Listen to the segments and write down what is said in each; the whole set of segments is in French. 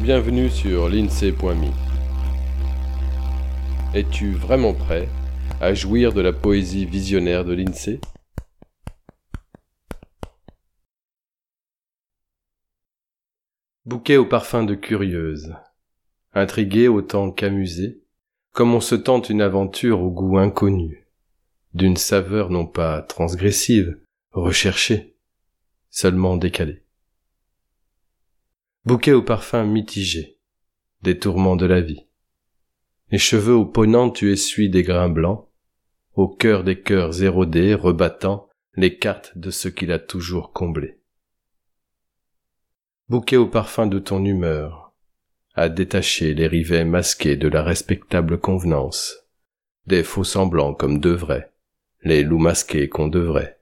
Bienvenue sur l'INSEE.me. Es-tu vraiment prêt à jouir de la poésie visionnaire de l'INSEE? Bouquet au parfum de curieuse, intrigué autant qu'amusé, comme on se tente une aventure au goût inconnu, d'une saveur non pas transgressive, recherchée, seulement décalée. Bouquet au parfum mitigé, des tourments de la vie. Les cheveux au ponant tu essuies des grains blancs, au cœur des cœurs érodés, rebattant les cartes de ce qu'il a toujours comblé. Bouquet au parfum de ton humeur, à détacher les rivets masqués de la respectable convenance, des faux semblants comme de vrais, les loups masqués qu'on devrait.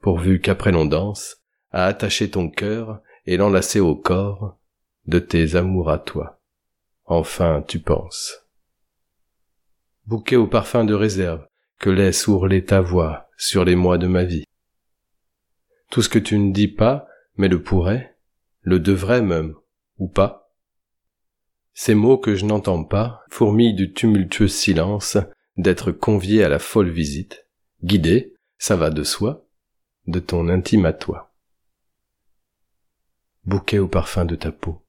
Pourvu qu'après l'on danse, à attacher ton cœur et l'enlacer au corps de tes amours à toi. Enfin tu penses. Bouquet au parfum de réserve que laisse ourler ta voix sur les mois de ma vie. Tout ce que tu ne dis pas, mais le pourrait, le devrait même, ou pas, ces mots que je n'entends pas fourmillent du tumultueux silence d'être convié à la folle visite, guidé, ça va de soi, de ton intime à toi. Bouquet au parfum de ta peau,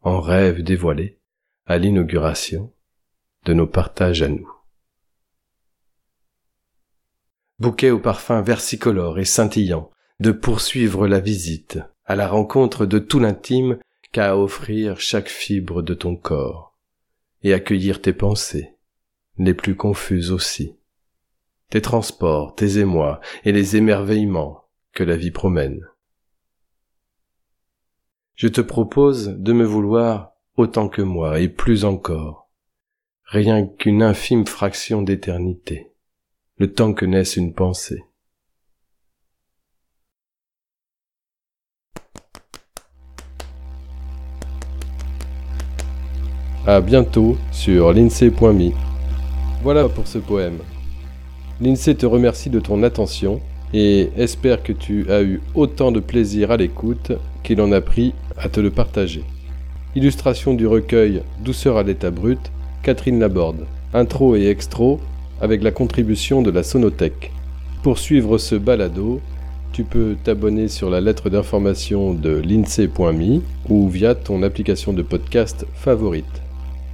en rêve dévoilé à l'inauguration de nos partages à nous. Bouquet au parfum versicolore et scintillant de poursuivre la visite à la rencontre de tout l'intime qu'à offrir chaque fibre de ton corps, et accueillir tes pensées, les plus confuses aussi, tes transports, tes émois et les émerveillements que la vie promène. Je te propose de me vouloir autant que moi et plus encore, rien qu'une infime fraction d'éternité, le temps que naisse une pensée. À bientôt sur l'INSEE.me. Voilà pour ce poème. L'INSEE te remercie de ton attention et espère que tu as eu autant de plaisir à l'écoute qu'il en a pris à te le partager. Illustration du recueil Douceur à l'état brut, Catherine Laborde. Intro et extro avec la contribution de la Sonothèque. Pour suivre ce balado, tu peux t'abonner sur la lettre d'information de l'INSEE.me ou via ton application de podcast favorite.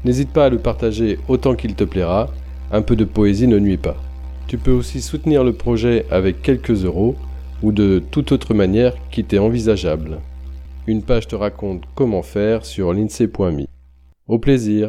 N'hésite pas à le partager autant qu'il te plaira, un peu de poésie ne nuit pas. Tu peux aussi soutenir le projet avec quelques euros ou de toute autre manière qui t'est envisageable. Une page te raconte comment faire sur l'INSEE.me. Au plaisir